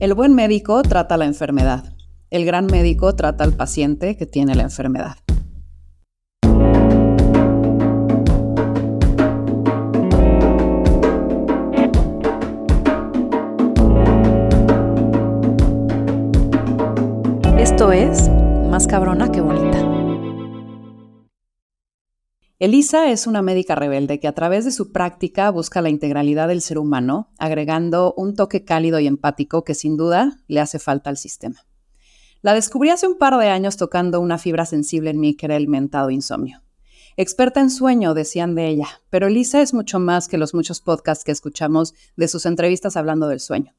El buen médico trata la enfermedad. El gran médico trata al paciente que tiene la enfermedad. Esto es Más cabrona que bonita. Elisa es una médica rebelde que a través de su práctica busca la integralidad del ser humano, agregando un toque cálido y empático que sin duda le hace falta al sistema. La descubrí hace un par de años tocando una fibra sensible en mí que era el mentado insomnio. Experta en sueño, decían de ella, pero Elisa es mucho más que los muchos podcasts que escuchamos de sus entrevistas hablando del sueño.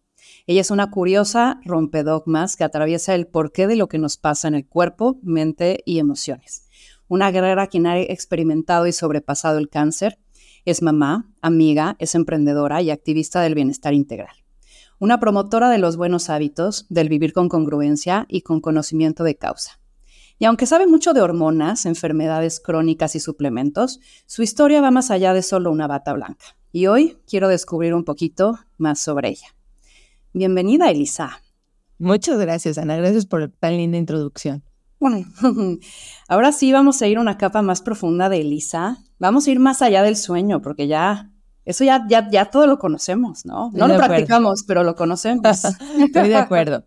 Ella es una curiosa rompedogmas que atraviesa el porqué de lo que nos pasa en el cuerpo, mente y emociones una guerrera quien ha experimentado y sobrepasado el cáncer, es mamá, amiga, es emprendedora y activista del bienestar integral. Una promotora de los buenos hábitos, del vivir con congruencia y con conocimiento de causa. Y aunque sabe mucho de hormonas, enfermedades crónicas y suplementos, su historia va más allá de solo una bata blanca. Y hoy quiero descubrir un poquito más sobre ella. Bienvenida, Elisa. Muchas gracias, Ana. Gracias por tan linda introducción. Bueno, ahora sí vamos a ir a una capa más profunda de Elisa. Vamos a ir más allá del sueño, porque ya, eso ya, ya, ya todo lo conocemos, ¿no? no lo practicamos, pero lo conocemos. Estoy de acuerdo.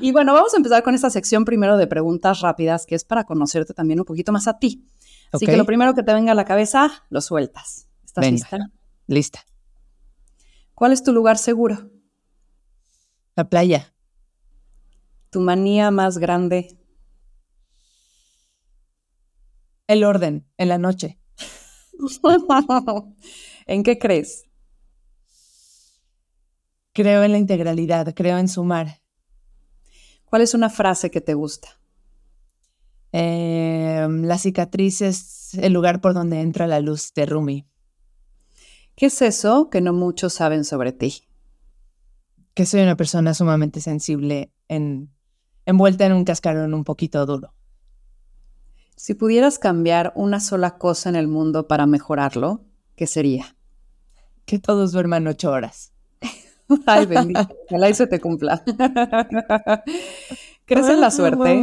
y bueno, vamos a empezar con esta sección primero de preguntas rápidas, que es para conocerte también un poquito más a ti. Así que lo primero que te venga a la cabeza, lo sueltas. ¿Estás lista? Lista. ¿Cuál es tu lugar seguro? La playa. ¿Tu manía más grande? El orden, en la noche. ¿En qué crees? Creo en la integralidad, creo en sumar. ¿Cuál es una frase que te gusta? Em, la cicatriz es el lugar por donde entra la luz de Rumi. ¿Qué es eso que no muchos saben sobre ti? Que soy una persona sumamente sensible en, envuelta en un cascarón un poquito duro. Si pudieras cambiar una sola cosa en el mundo para mejorarlo, ¿qué sería? Que todos duerman ocho horas. Ay, bendito, que la se te cumpla. ¿Crees en la suerte?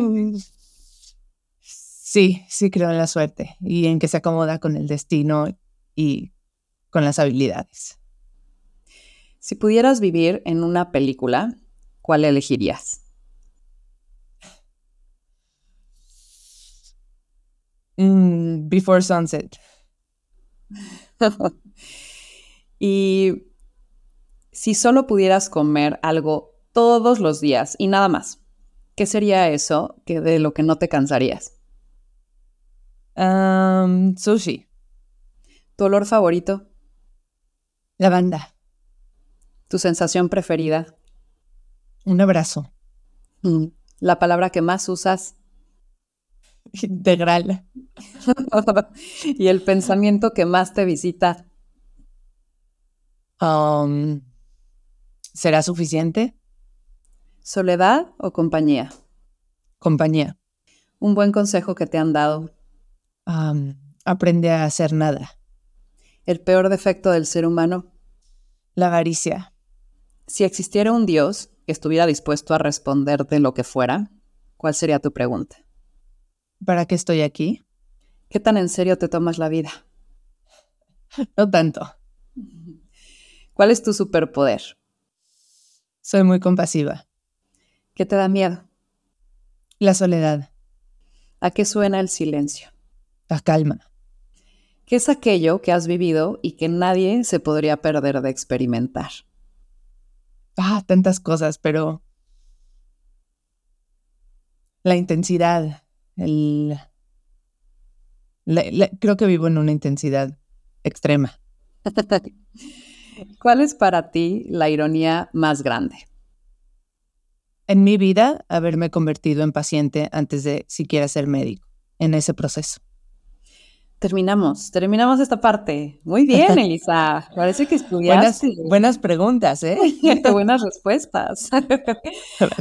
Sí, sí creo en la suerte y en que se acomoda con el destino y con las habilidades. Si pudieras vivir en una película, ¿cuál elegirías? Mm, before Sunset. y si solo pudieras comer algo todos los días y nada más, ¿qué sería eso que de lo que no te cansarías? sushi. ¿Tu olor favorito? Lavanda. ¿Tu sensación preferida? Un abrazo. Mm, ¿La palabra que más usas? Integral. ¿Y el pensamiento que más te visita? Um, ¿Será suficiente? ¿Soledad o compañía? Compañía. ¿Un buen consejo que te han dado? Um, aprende a hacer nada. ¿El peor defecto del ser humano? La avaricia. Si existiera un Dios que estuviera dispuesto a responderte lo que fuera, ¿cuál sería tu pregunta? ¿Para qué estoy aquí? ¿Qué tan en serio te tomas la vida? No tanto. ¿Cuál es tu superpoder? Soy muy compasiva. ¿Qué te da miedo? La soledad. ¿A qué suena el silencio? La calma. ¿Qué es aquello que has vivido y que nadie se podría perder de experimentar? Ah, tantas cosas, pero la intensidad, el, creo que vivo en una intensidad extrema. ¿Cuál es para ti la ironía más grande? En mi vida, haberme convertido en paciente antes de siquiera ser médico, en ese proceso. Terminamos, terminamos esta parte. Muy bien, Elisa. Parece que estudiaste. Buenas, buenas preguntas, ¿eh? buenas respuestas.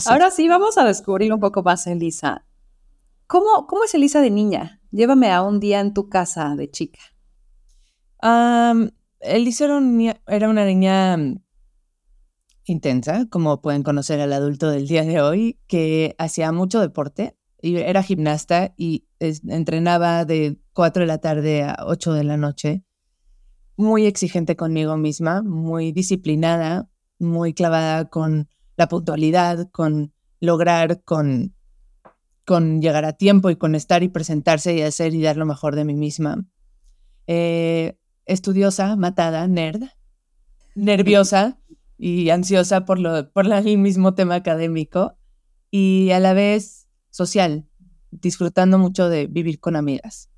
Ahora sí, vamos a descubrir un poco más, Elisa. ¿Cómo, ¿Cómo es Elisa de niña? Llévame a un día en tu casa de chica. Elisa era, una niña mm, intensa, como pueden conocer al adulto del día de hoy, que hacía mucho deporte, y era gimnasta y entrenaba de 4 de la tarde a 8 de la noche. Muy exigente conmigo misma, muy disciplinada, muy clavada con la puntualidad, con lograr, con, con llegar a tiempo y con estar y presentarse y hacer y dar lo mejor de mí misma. Eh, estudiosa, matada, nerd, nerviosa y ansiosa por, lo, por el mismo tema académico y a la vez social, disfrutando mucho de vivir con amigas.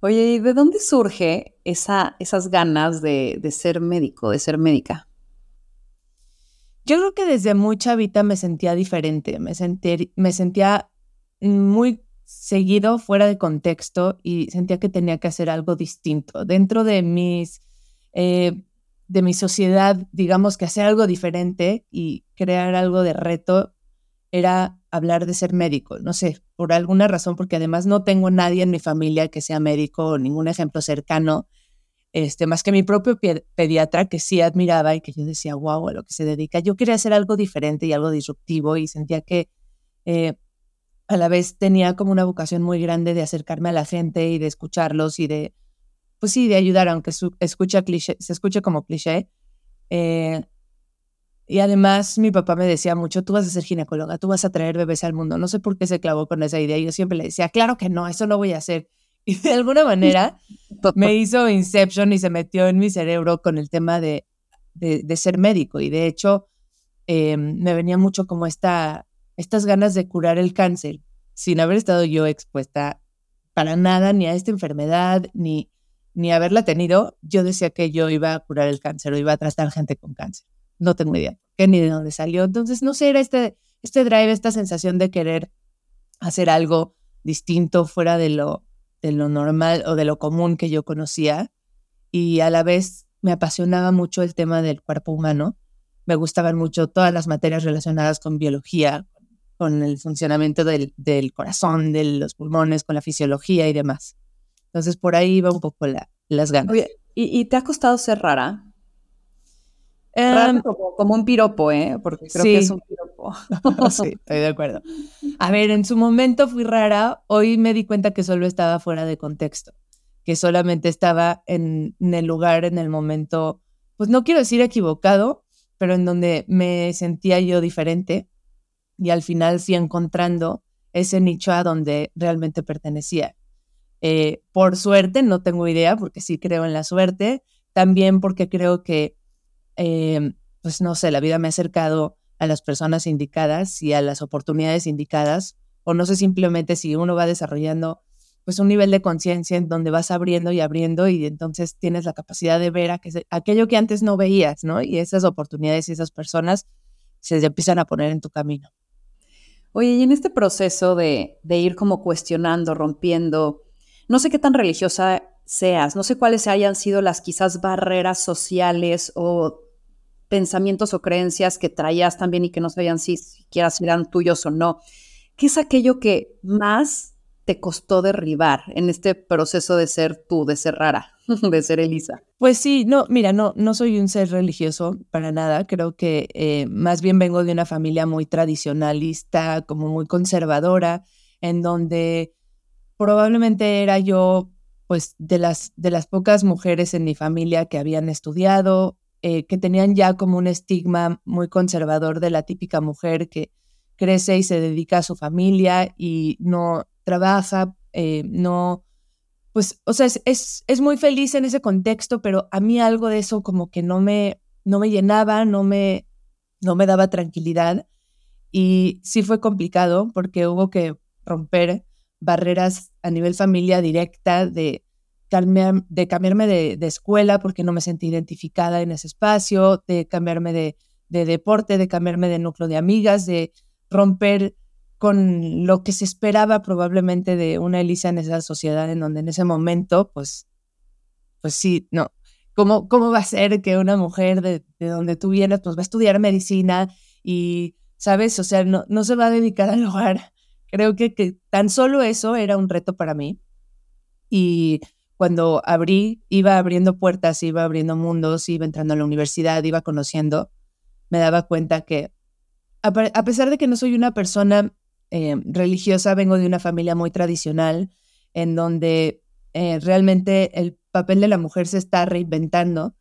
Oye, ¿y de dónde surge esa, esas ganas de, ser médico, de ser médica? Yo creo que desde muy chavita me sentía diferente, me, me sentía muy seguido fuera de contexto y sentía que tenía que hacer algo distinto. Dentro de mis, eh, de mi sociedad, digamos que hacer algo diferente y crear algo de reto era hablar de ser médico. No sé, por alguna razón, porque además no tengo nadie en mi familia que sea médico o ningún ejemplo cercano, este, más que mi propio pediatra que sí admiraba y que yo decía, wow, a lo que se dedica. Yo quería hacer algo diferente y algo disruptivo y sentía que eh, a la vez tenía como una vocación muy grande de acercarme a la gente y de escucharlos y de, pues sí, de ayudar, aunque su, escucha cliché, se escuche como cliché. Eh, y además mi papá me decía mucho, tú vas a ser ginecóloga, tú vas a traer bebés al mundo. No sé por qué se clavó con esa idea. Yo siempre le decía, claro que no, eso no voy a hacer. Y de alguna manera me hizo Inception y se metió en mi cerebro con el tema de, de, ser médico. Y de hecho, eh, me venía mucho como esta estas ganas de curar el cáncer sin haber estado yo expuesta para nada ni a esta enfermedad, ni, ni haberla tenido, yo decía que yo iba a curar el cáncer o iba a tratar gente con cáncer. No tengo idea qué ni de dónde salió. Entonces, no sé, era este, este drive, esta sensación de querer hacer algo distinto fuera de lo, de lo normal o de lo común que yo conocía. Y a la vez me apasionaba mucho el tema del cuerpo humano. Me gustaban mucho todas las materias relacionadas con biología, con el funcionamiento del, del, corazón, de los pulmones, con la fisiología y demás. Entonces, por ahí va un poco la, las ganas. Oye, ¿y, te ha costado ser rara? Em, como, un piropo, ¿eh? Porque creo que es un piropo. sí, estoy de acuerdo. A ver, en su momento fui rara, hoy me di cuenta que solo estaba fuera de contexto, que solamente estaba en, en el lugar, en el momento, pues no quiero decir equivocado, pero en donde me sentía yo diferente y al final fui encontrando ese nicho a donde realmente pertenecía. Eh, por suerte, no tengo idea, porque sí creo en la suerte, también porque creo que, eh, pues no sé, la vida me ha acercado a las personas indicadas y a las oportunidades indicadas, o no sé simplemente si uno va desarrollando pues un nivel de conciencia en donde vas abriendo y abriendo y entonces tienes la capacidad de ver aquello que antes no veías, ¿no? Y esas oportunidades y esas personas se empiezan a poner en tu camino. Oye, y en este proceso de, ir como cuestionando, rompiendo, no sé qué tan religiosa seas, no sé cuáles hayan sido las quizás barreras sociales o pensamientos o creencias que traías también y que no sabían si siquiera si eran tuyos o no. ¿Qué es aquello que más te costó derribar en este proceso de ser tú, de ser rara, de ser Elisa? Pues sí, no, mira, no, no soy un ser religioso para nada. Creo que eh, más bien vengo de una familia muy tradicionalista, como muy conservadora, en donde probablemente era yo, pues, de las, de las pocas mujeres en mi familia que habían estudiado, eh, que tenían ya como un estigma muy conservador de la típica mujer que crece y se dedica a su familia y no trabaja, eh, no, pues, o sea, es, es, muy feliz en ese contexto, pero a mí algo de eso como que no me, no me llenaba, no me, no me daba tranquilidad. Y sí fue complicado porque hubo que romper barreras a nivel familia directa de, de cambiarme de, de, escuela porque no me sentí identificada en ese espacio, de cambiarme de, de deporte, de cambiarme de núcleo de amigas, de romper con lo que se esperaba probablemente de una Elisa en esa sociedad en donde en ese momento, pues, pues sí, no. ¿Cómo, cómo va a ser que una mujer de, donde tú vienes, pues va a estudiar medicina y, ¿sabes? O sea, no, no se va a dedicar al hogar. Creo que, que tan solo eso era un reto para mí. Y cuando abrí, iba abriendo puertas, iba abriendo mundos, iba entrando a la universidad, iba conociendo, me daba cuenta que a, pesar de que no soy una persona eh, religiosa, vengo de una familia muy tradicional en donde eh, realmente el papel de la mujer se está reinventando,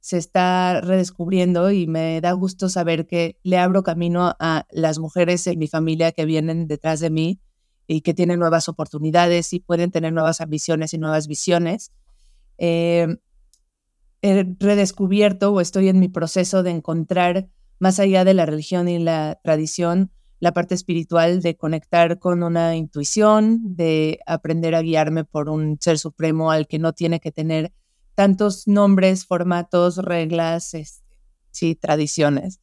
se está redescubriendo y me da gusto saber que le abro camino a las mujeres en mi familia que vienen detrás de mí y que tienen nuevas oportunidades y pueden tener nuevas ambiciones y nuevas visiones. Eh, he redescubierto o estoy en mi proceso de encontrar más allá de la religión y la tradición, la parte espiritual de conectar con una intuición, de aprender a guiarme por un ser supremo al que no tiene que tener tantos nombres, formatos, reglas, este, sí, tradiciones.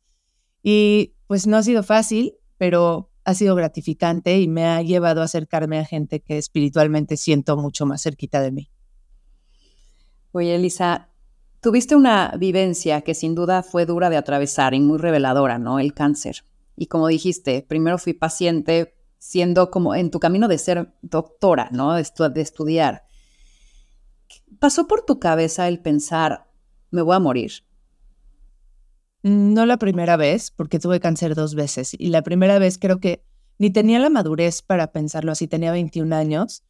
Y pues no ha sido fácil, pero ha sido gratificante y me ha llevado a acercarme a gente que espiritualmente siento mucho más cerquita de mí. Oye, Elisa, Tuviste una vivencia que sin duda fue dura de atravesar y muy reveladora, ¿no? El cáncer. Y como dijiste, primero fui paciente siendo como en tu camino de ser doctora, ¿no? De, estudiar. ¿Pasó por tu cabeza el pensar, me voy a morir? No la primera vez, porque tuve cáncer dos veces. Y la primera vez creo que ni tenía la madurez para pensarlo así, tenía 21 años.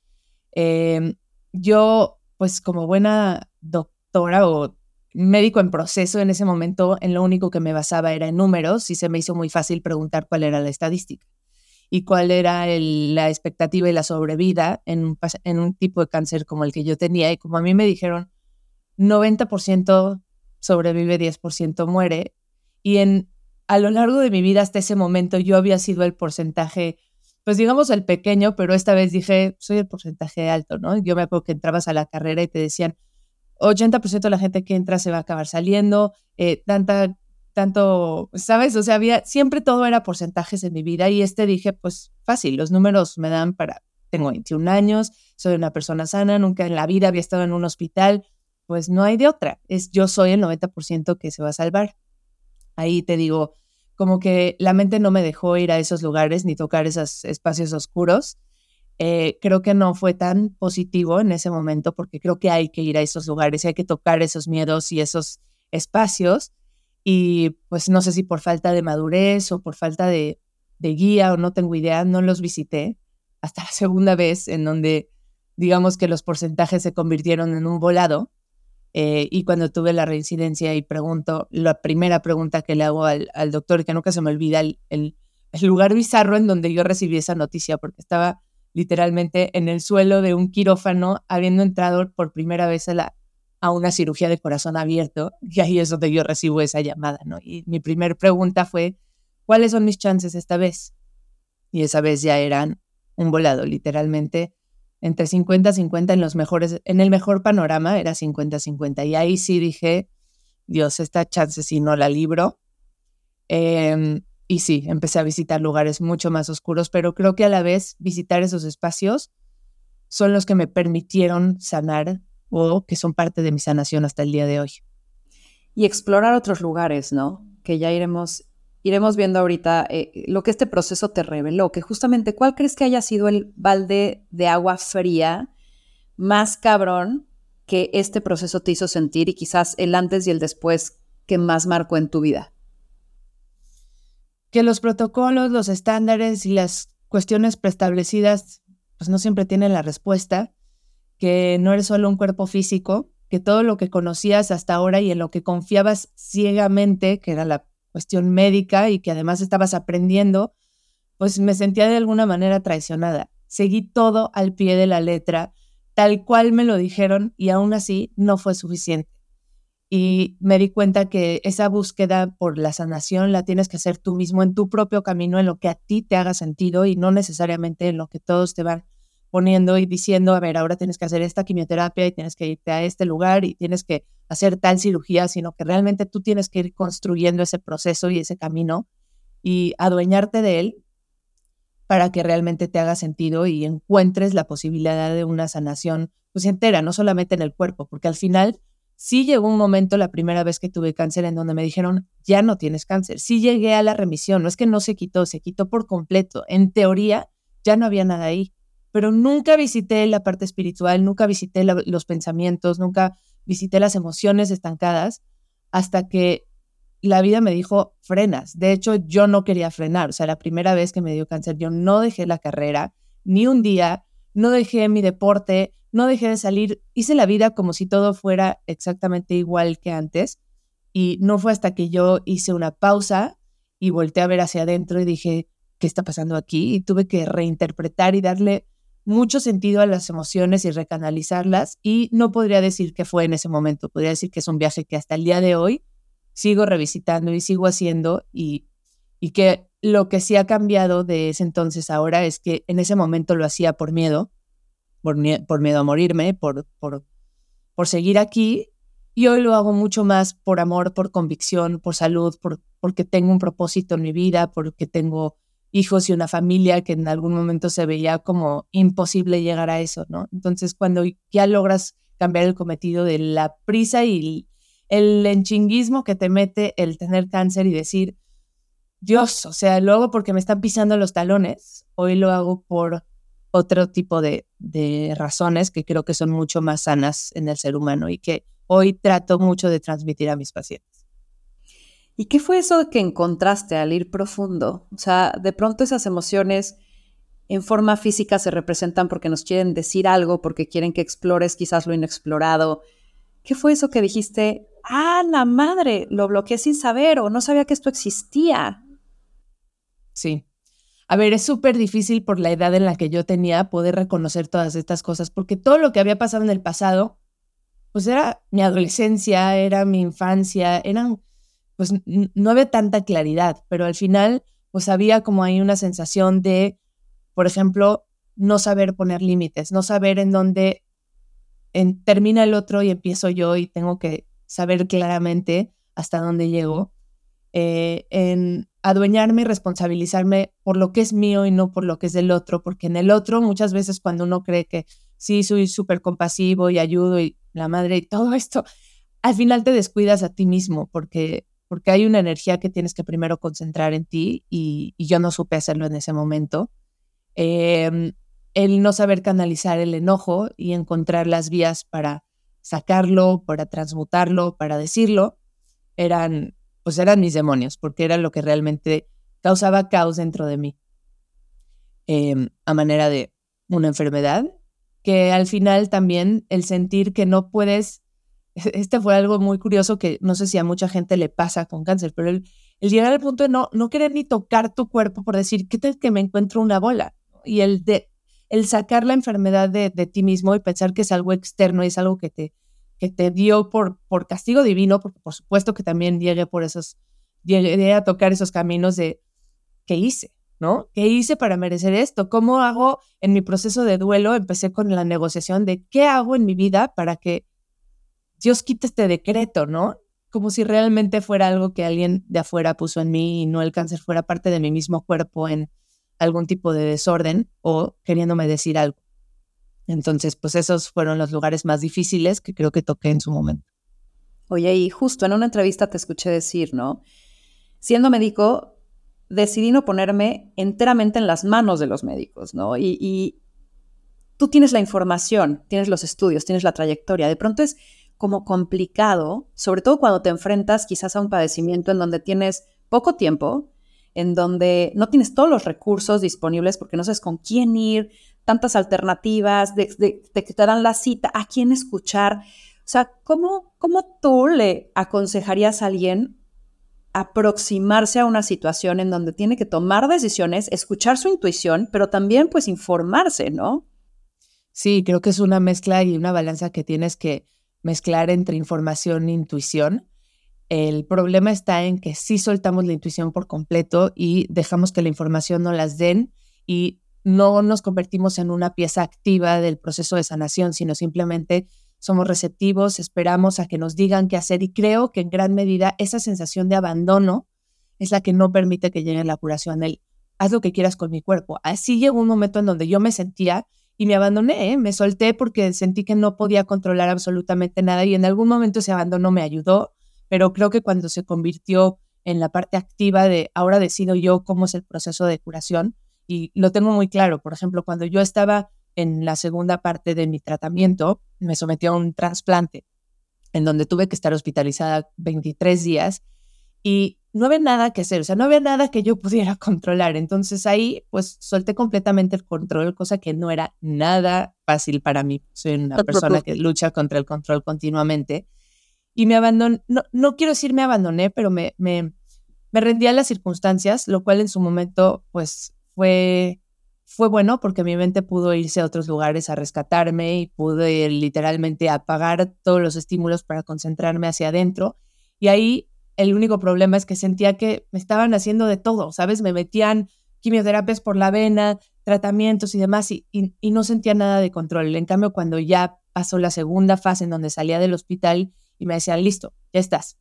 Em, yo, pues como buena doctora o médico en proceso en ese momento, en lo único que me basaba era en números y se me hizo muy fácil preguntar cuál era la estadística y cuál era la expectativa y la sobrevida en un, en un tipo de cáncer como el que yo tenía. Y como a mí me dijeron, 90% sobrevive, 10% muere. Y en, a lo largo de mi vida hasta ese momento yo había sido el porcentaje, pues digamos el pequeño, pero esta vez dije, soy el porcentaje alto, ¿no? Yo me acuerdo que entrabas a la carrera y te decían, 80% de la gente que entra se va a acabar saliendo, eh, tanta, tanto, ¿sabes? O sea, había, siempre todo era porcentajes en mi vida y este dije, pues fácil, los números me dan para, tengo 21 años, soy una persona sana, nunca en la vida había estado en un hospital, pues no hay de otra, es yo soy el 90% que se va a salvar. Ahí te digo, como que la mente no me dejó ir a esos lugares ni tocar esos espacios oscuros eh, creo que no fue tan positivo en ese momento porque creo que hay que ir a esos lugares y hay que tocar esos miedos y esos espacios. Y pues no sé si por falta de madurez o por falta de, guía o no tengo idea, no los visité hasta la segunda vez en donde digamos que los porcentajes se convirtieron en un volado. Eh, y cuando tuve la reincidencia y pregunto, la primera pregunta que le hago al, doctor, que nunca se me olvida, el, el, lugar bizarro en donde yo recibí esa noticia, porque estaba literalmente en el suelo de un quirófano, habiendo entrado por primera vez a, la, a una cirugía de corazón abierto, y ahí es donde yo recibo esa llamada, ¿no? Y mi primera pregunta fue, ¿cuáles son mis chances esta vez? Y esa vez ya eran un volado, literalmente, entre 50-50 en los mejores, en el mejor panorama era 50-50, y ahí sí dije, Dios, esta chance si no la libro. Eh, y sí, empecé a visitar lugares mucho más oscuros, pero creo que a la vez visitar esos espacios son los que me permitieron sanar o que son parte de mi sanación hasta el día de hoy. Y explorar otros lugares, ¿no? Que ya iremos, iremos viendo ahorita eh, lo que este proceso te reveló, que justamente cuál crees que haya sido el balde de agua fría más cabrón que este proceso te hizo sentir y quizás el antes y el después que más marcó en tu vida que los protocolos, los estándares y las cuestiones preestablecidas pues no siempre tienen la respuesta, que no eres solo un cuerpo físico, que todo lo que conocías hasta ahora y en lo que confiabas ciegamente, que era la cuestión médica y que además estabas aprendiendo, pues me sentía de alguna manera traicionada. Seguí todo al pie de la letra, tal cual me lo dijeron y aún así no fue suficiente y me di cuenta que esa búsqueda por la sanación la tienes que hacer tú mismo en tu propio camino, en lo que a ti te haga sentido y no necesariamente en lo que todos te van poniendo y diciendo, a ver, ahora tienes que hacer esta quimioterapia y tienes que irte a este lugar y tienes que hacer tal cirugía, sino que realmente tú tienes que ir construyendo ese proceso y ese camino y adueñarte de él para que realmente te haga sentido y encuentres la posibilidad de una sanación pues entera, no solamente en el cuerpo, porque al final Sí llegó un momento la primera vez que tuve cáncer en donde me dijeron, ya no tienes cáncer. Sí llegué a la remisión, no es que no se quitó, se quitó por completo. En teoría, ya no había nada ahí, pero nunca visité la parte espiritual, nunca visité los pensamientos, nunca visité las emociones estancadas hasta que la vida me dijo, frenas. De hecho, yo no quería frenar. O sea, la primera vez que me dio cáncer, yo no dejé la carrera ni un día, no dejé mi deporte, no dejé de salir. Hice la vida como si todo fuera exactamente igual que antes. Y no fue hasta que yo hice una pausa y volteé a ver hacia adentro y dije, ¿qué está pasando aquí? Y tuve que reinterpretar y darle mucho sentido a las emociones y recanalizarlas. Y no podría decir que fue en ese momento, podría decir que es un viaje que hasta el día de hoy sigo revisitando y sigo haciendo y, y que lo que sí ha cambiado de ese entonces ahora es que en ese momento lo hacía por miedo, por, por miedo a morirme, por, por, por seguir aquí y hoy lo hago mucho más por amor, por convicción, por salud, por, porque tengo un propósito en mi vida, porque tengo hijos y una familia que en algún momento se veía como imposible llegar a eso, ¿no? Entonces, cuando ya logras cambiar el cometido de la prisa y el enchinguismo que te mete el tener cáncer y decir, Dios, o sea, lo hago porque me están pisando los talones, hoy lo hago por otro tipo de, de razones que creo que son mucho más sanas en el ser humano y que hoy trato mucho de transmitir a mis pacientes. ¿Y qué fue eso que encontraste al ir profundo? O sea, de pronto esas emociones en forma física se representan porque nos quieren decir algo, porque quieren que explores quizás lo inexplorado. ¿Qué fue eso que dijiste? ah, la madre, lo bloqueé sin saber o no sabía que esto existía. Sí. A ver, es súper difícil por la edad en la que yo tenía poder reconocer todas estas cosas, porque todo lo que había pasado en el pasado, pues era mi adolescencia, era mi infancia, eran, pues no había tanta claridad, pero al final, pues había como ahí una sensación de, por ejemplo, no saber poner límites, no saber en dónde termina el otro y empiezo yo y tengo que saber claramente hasta dónde llego, eh, en adueñarme y responsabilizarme por lo que es mío y no por lo que es del otro, porque en el otro muchas veces cuando uno cree que sí, soy súper compasivo y ayudo y la madre y todo esto, al final te descuidas a ti mismo porque, porque hay una energía que tienes que primero concentrar en ti y, yo no supe hacerlo en ese momento. Em, el no saber canalizar el enojo y encontrar las vías para sacarlo, para transmutarlo, para decirlo, eran, pues eran mis demonios, porque era lo que realmente causaba caos dentro de mí, em, a manera de una enfermedad, que al final también el sentir que no puedes, este fue algo muy curioso que no sé si a mucha gente le pasa con cáncer, pero el, llegar al punto de no, no querer ni tocar tu cuerpo por decir, ¿qué tal que me encuentro una bola? Y el de el sacar la enfermedad de, ti mismo y pensar que es algo externo y es algo que te, que te dio por, por castigo divino, porque por supuesto que también llegué por esos, llegué a tocar esos caminos de qué hice, ¿no? ¿Qué hice para merecer esto? ¿Cómo hago en mi proceso de duelo? Empecé con la negociación de qué hago en mi vida para que Dios quite este decreto, ¿no? Como si realmente fuera algo que alguien de afuera puso en mí y no el cáncer fuera parte de mi mismo cuerpo en algún tipo de desorden o queriéndome decir algo. Entonces, pues esos fueron los lugares más difíciles que creo que toqué en su momento. Oye, y justo en una entrevista te escuché decir, ¿no? Siendo médico, decidí no ponerme enteramente en las manos de los médicos, ¿no? Y, y tú tienes la información, tienes los estudios, tienes la trayectoria. De pronto es como complicado, sobre todo cuando te enfrentas quizás a un padecimiento en donde tienes poco tiempo, en donde no tienes todos los recursos disponibles porque no sabes con quién ir, tantas alternativas, de, que te dan la cita, a quién escuchar. O sea, ¿cómo, ¿cómo tú le aconsejarías a alguien aproximarse a una situación en donde tiene que tomar decisiones, escuchar su intuición, pero también pues informarse, ¿no? Sí, creo que es una mezcla y una balanza que tienes que mezclar entre información e intuición. El problema está en que sí soltamos la intuición por completo y dejamos que la información no las den y no nos convertimos en una pieza activa del proceso de sanación, sino simplemente somos receptivos, esperamos a que nos digan qué hacer y creo que en gran medida esa sensación de abandono es la que no permite que llegue la curación. El haz lo que quieras con mi cuerpo. Así llegó un momento en donde yo me sentía y me abandoné, ¿eh? me solté porque sentí que no podía controlar absolutamente nada y en algún momento ese abandono me ayudó pero creo que cuando se convirtió en la parte activa de ahora decido yo cómo es el proceso de curación y lo tengo muy claro. Por ejemplo, cuando yo estaba en la segunda parte de mi tratamiento, me sometí a un trasplante en donde tuve que estar hospitalizada 23 días y no había nada que hacer, o sea, no había nada que yo pudiera controlar. Entonces ahí, pues, solté completamente el control, cosa que no era nada fácil para mí. Soy una persona que lucha contra el control continuamente. Y me abandoné, no, no quiero decir me abandoné, pero me, me, me rendí a las circunstancias, lo cual en su momento, pues, fue, fue bueno porque mi mente pudo irse a otros lugares a rescatarme y pude literalmente apagar todos los estímulos para concentrarme hacia adentro. Y ahí el único problema es que sentía que me estaban haciendo de todo, ¿sabes? Me metían quimioterapias por la vena, tratamientos y demás, y, no sentía nada de control. En cambio, cuando ya pasó la segunda fase en donde salía del hospital y me decían, listo, ya estás.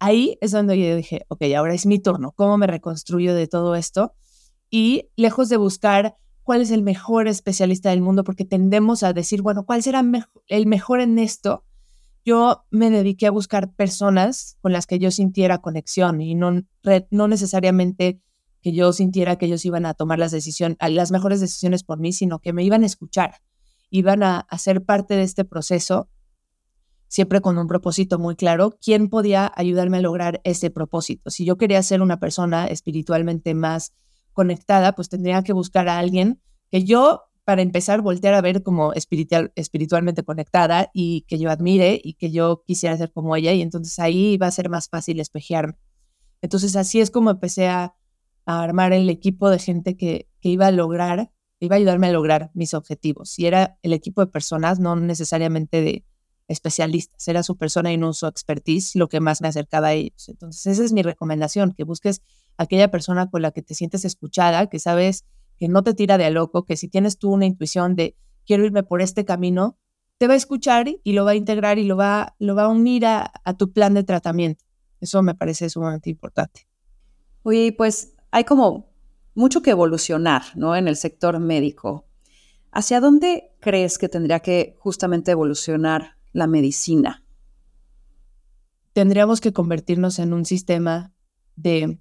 Ahí es donde yo dije, ok, ahora es mi turno, ¿cómo me reconstruyo de todo esto? Y lejos de buscar cuál es el mejor especialista del mundo, porque tendemos a decir, bueno, ¿cuál será el mejor en esto? Yo me dediqué a buscar personas con las que yo sintiera conexión y no, no necesariamente que yo sintiera que ellos iban a tomar las, decisiones, las mejores decisiones por mí, sino que me iban a escuchar, iban a, ser parte de este proceso, siempre con un propósito muy claro, quién podía ayudarme a lograr ese propósito. Si yo quería ser una persona espiritualmente más conectada, pues tendría que buscar a alguien que yo para empezar, voltear a ver como espiritual, espiritualmente conectada y que yo admire y que yo quisiera ser como ella y entonces ahí va a ser más fácil espejearme. Entonces así es como empecé a, armar el equipo de gente que, que, iba a lograr, iba a ayudarme a lograr mis objetivos. Y era el equipo de personas, no necesariamente de especialistas, era su persona y no su expertise lo que más me acercaba a ellos. Entonces esa es mi recomendación, que busques aquella persona con la que te sientes escuchada, que sabes que no te tira de a loco, que si tienes tú una intuición de quiero irme por este camino, te va a escuchar y lo va a integrar y lo va, lo va a unir a, tu plan de tratamiento. Eso me parece sumamente importante. Oye, pues hay como mucho que evolucionar, ¿no? En el sector médico. ¿Hacia dónde crees que tendría que justamente evolucionar la medicina? Tendríamos que convertirnos en un sistema de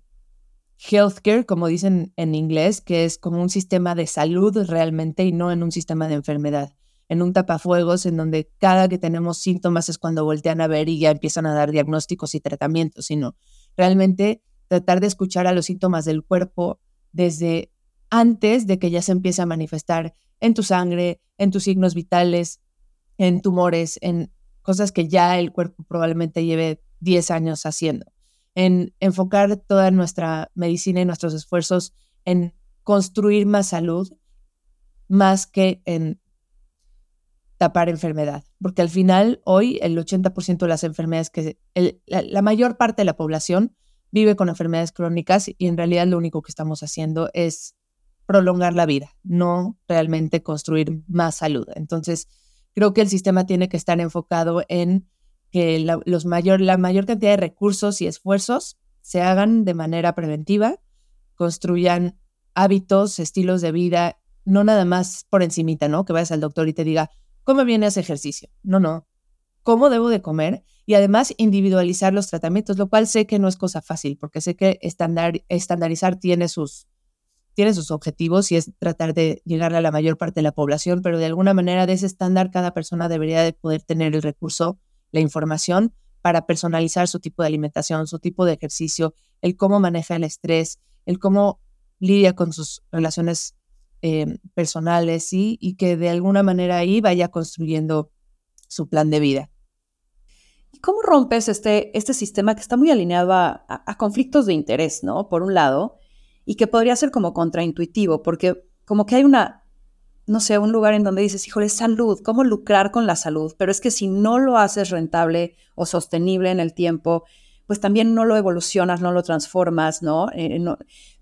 healthcare, como dicen en inglés, que es como un sistema de salud realmente y no en un sistema de enfermedad, en un tapafuegos en donde cada que tenemos síntomas es cuando voltean a ver y ya empiezan a dar diagnósticos y tratamientos, sino realmente tratar de escuchar a los síntomas del cuerpo desde antes de que ya se empiece a manifestar en tu sangre, en tus signos vitales, en tumores, en cosas que ya el cuerpo probablemente lleve 10 años haciendo en enfocar toda nuestra medicina y nuestros esfuerzos en construir más salud más que en tapar enfermedad. Porque al final, hoy, el 80% de las enfermedades que... la, mayor parte de la población vive con enfermedades crónicas y en realidad lo único que estamos haciendo es prolongar la vida, no realmente construir más salud. Entonces, creo que el sistema tiene que estar enfocado en que la, mayor, la mayor cantidad de recursos y esfuerzos se hagan de manera preventiva, construyan hábitos, estilos de vida, no nada más por encimita, ¿no? Que vayas al doctor y te diga, ¿cómo viene ese ejercicio? No, no. ¿Cómo debo de comer? Y además individualizar los tratamientos, lo cual sé que no es cosa fácil, porque sé que estandar, estandarizar tiene sus, tiene sus objetivos y es tratar de llegar a la mayor parte de la población, pero de alguna manera de ese estándar cada persona debería de poder tener el recurso la información para personalizar su tipo de alimentación, su tipo de ejercicio, el cómo maneja el estrés, el cómo lidia con sus relaciones eh, personales y que de alguna manera ahí vaya construyendo su plan de vida. ¿Y cómo rompes este, este sistema que está muy alineado a, a, conflictos de interés, ¿no? Por un lado, y que podría ser como contraintuitivo, porque como que hay una no sé, un lugar en donde dices, híjole, salud, ¿cómo lucrar con la salud? Pero es que si no lo haces rentable o sostenible en el tiempo, pues también no lo evolucionas, no lo transformas, ¿no? Eh,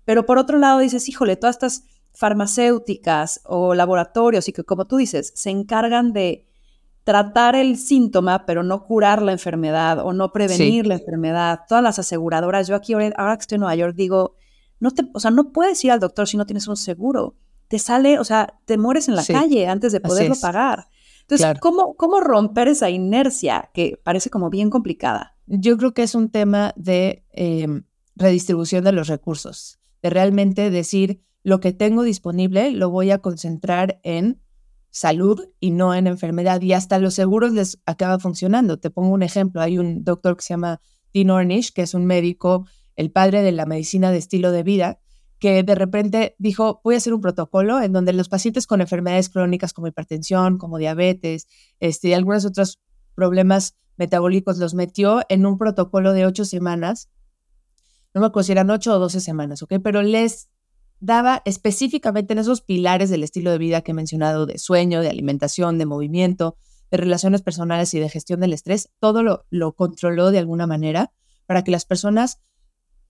pero por otro lado dices, híjole, todas estas farmacéuticas o laboratorios y que como tú dices, se encargan de tratar el síntoma, pero no curar la enfermedad o no prevenir la enfermedad. Todas las aseguradoras, yo aquí ahora que estoy en Nueva York digo, no te, o sea, no puedes ir al doctor si no tienes un seguro te sale, o sea, te mueres en la calle antes de poderlo pagar. Entonces, ¿cómo, ¿cómo romper esa inercia que parece como bien complicada? Yo creo que es un tema de em, redistribución de los recursos, de realmente decir, lo que tengo disponible lo voy a concentrar en salud y no en enfermedad. Y hasta los seguros les acaba funcionando. Te pongo un ejemplo. Hay un doctor que se llama Dean Ornish, que es un médico, el padre de la medicina de estilo de vida, que de repente dijo, voy a hacer un protocolo en donde los pacientes con enfermedades crónicas como hipertensión, como diabetes, este, y algunos otros problemas metabólicos, los metió en un protocolo de ocho semanas. No me acuerdo si eran ocho o doce semanas, ¿ok? Pero les daba específicamente en esos pilares del estilo de vida que he mencionado, de sueño, de alimentación, de movimiento, de relaciones personales y de gestión del estrés, todo lo, lo controló de alguna manera para que las personas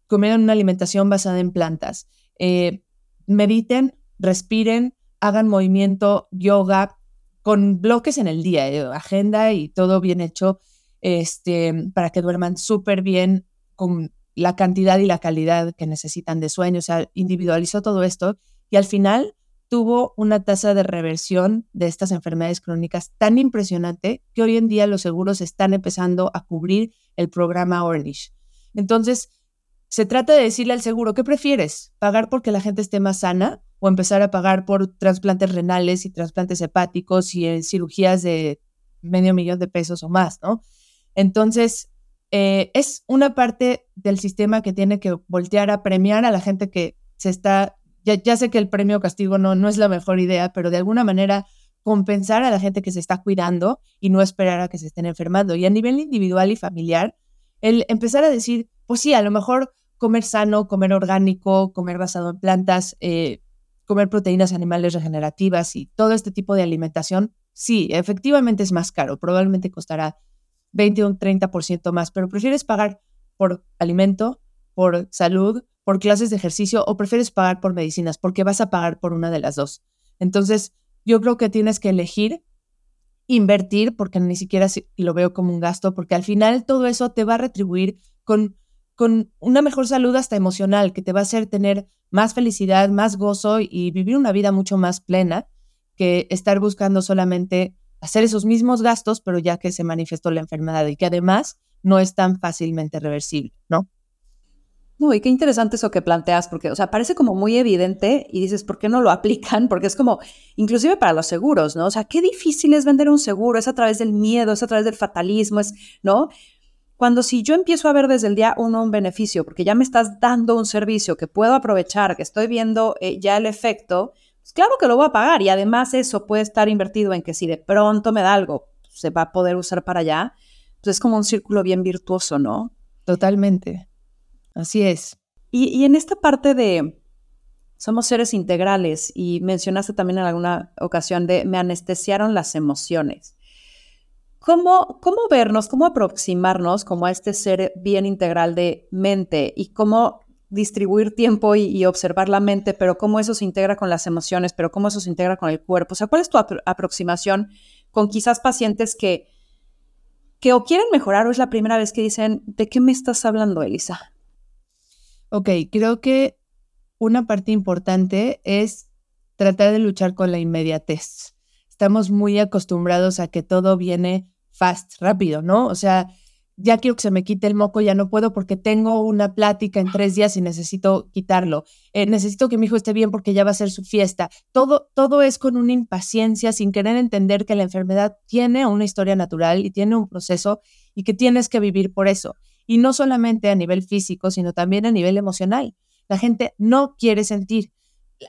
comieran una alimentación basada en plantas, eh, mediten, respiren, hagan movimiento, yoga, con bloques en el día, eh, agenda y todo bien hecho, este, para que duerman súper bien con la cantidad y la calidad que necesitan de sueño. O sea, individualizó todo esto y al final tuvo una tasa de reversión de estas enfermedades crónicas tan impresionante que hoy en día los seguros están empezando a cubrir el programa Ornish. Entonces, se trata de decirle al seguro, ¿qué prefieres? ¿Pagar porque la gente esté más sana o empezar a pagar por trasplantes renales y trasplantes hepáticos y eh, cirugías de medio millón de pesos o más, ¿no? Entonces, eh, es una parte del sistema que tiene que voltear a premiar a la gente que se está, ya, sé que el premio castigo no, no es la mejor idea, pero de alguna manera compensar a la gente que se está cuidando y no esperar a que se estén enfermando. Y a nivel individual y familiar, el empezar a decir, pues sí, a lo mejor comer sano, comer orgánico, comer basado en plantas, eh, comer proteínas animales regenerativas y todo este tipo de alimentación, sí, efectivamente es más caro, probablemente costará 20 o un 30% más, pero prefieres pagar por alimento, por salud, por clases de ejercicio o prefieres pagar por medicinas porque vas a pagar por una de las dos. Entonces, yo creo que tienes que elegir invertir porque ni siquiera lo veo como un gasto, porque al final todo eso te va a retribuir con, con una mejor salud hasta emocional, que te va a hacer tener más felicidad, más gozo y vivir una vida mucho más plena que estar buscando solamente hacer esos mismos gastos, pero ya que se manifestó la enfermedad y que además no es tan fácilmente reversible, ¿no? No, y qué interesante eso que planteas, porque, o sea, parece como muy evidente y dices, ¿por qué no lo aplican? Porque es como, inclusive para los seguros, ¿no? O sea, qué difícil es vender un seguro, es a través del miedo, es a través del fatalismo, es, ¿no? Cuando si yo empiezo a ver desde el día uno un beneficio, porque ya me estás dando un servicio que puedo aprovechar, que estoy viendo eh, ya el efecto, pues claro que lo voy a pagar y además eso puede estar invertido en que si de pronto me da algo, se va a poder usar para allá. Pues es como un círculo bien virtuoso, ¿no? Totalmente. Así es. Y, en esta parte de somos seres integrales y mencionaste también en alguna ocasión de me anestesiaron las emociones. ¿Cómo, ¿Cómo vernos, cómo aproximarnos como a este ser bien integral de mente y cómo distribuir tiempo y, observar la mente, pero cómo eso se integra con las emociones, pero cómo eso se integra con el cuerpo? O sea, ¿cuál es tu aproximación con quizás pacientes que, que o quieren mejorar o es la primera vez que dicen, ¿de qué me estás hablando, Elisa? Ok, creo que una parte importante es tratar de luchar con la inmediatez. Estamos muy acostumbrados a que todo viene fast, rápido, ¿no? O sea, ya quiero que se me quite el moco, ya no puedo porque tengo una plática en tres días y necesito quitarlo. Eh, necesito que mi hijo esté bien porque ya va a ser su fiesta. Todo, todo es con una impaciencia, sin querer entender que la enfermedad tiene una historia natural y tiene un proceso y que tienes que vivir por eso y no solamente a nivel físico, sino también a nivel emocional. La gente no quiere sentir.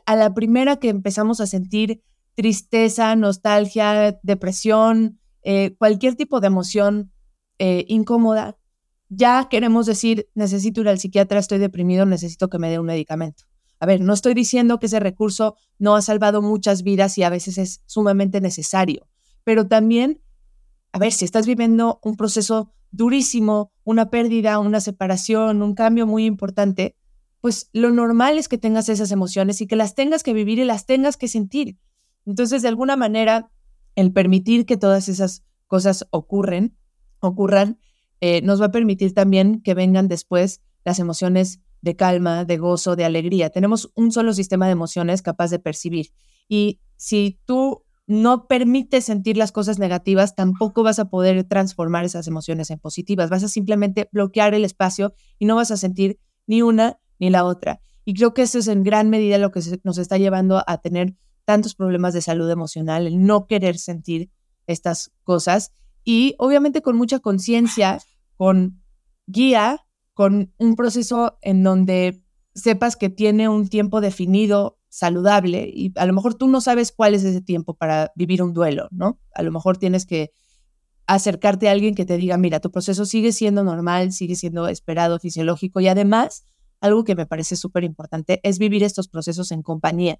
A la primera que empezamos a sentir tristeza, nostalgia, depresión, eh, cualquier tipo de emoción eh, incómoda, ya queremos decir, necesito ir al psiquiatra, estoy deprimido, necesito que me dé un medicamento. A ver, no estoy diciendo que ese recurso no ha salvado muchas vidas y a veces es sumamente necesario, pero también, a ver, si estás viviendo un proceso durísimo, una pérdida, una separación, un cambio muy importante, pues lo normal es que tengas esas emociones y que las tengas que vivir y las tengas que sentir. Entonces, de alguna manera, el permitir que todas esas cosas ocurren, ocurran, eh, nos va a permitir también que vengan después las emociones de calma, de gozo, de alegría. Tenemos un solo sistema de emociones capaz de percibir. Y si tú no permite sentir las cosas negativas, tampoco vas a poder transformar esas emociones en positivas. Vas a simplemente bloquear el espacio y no vas a sentir ni una ni la otra. Y creo que eso es en gran medida lo que nos está llevando a tener tantos problemas de salud emocional, el no querer sentir estas cosas y obviamente con mucha conciencia, con guía con un proceso en donde sepas que tiene un tiempo definido, saludable, y a lo mejor tú no sabes cuál es ese tiempo para vivir un duelo, ¿no? A lo mejor tienes que acercarte a alguien que te diga, mira, tu proceso sigue siendo normal, sigue siendo esperado, fisiológico, y además, algo que me parece súper importante es vivir estos procesos en compañía,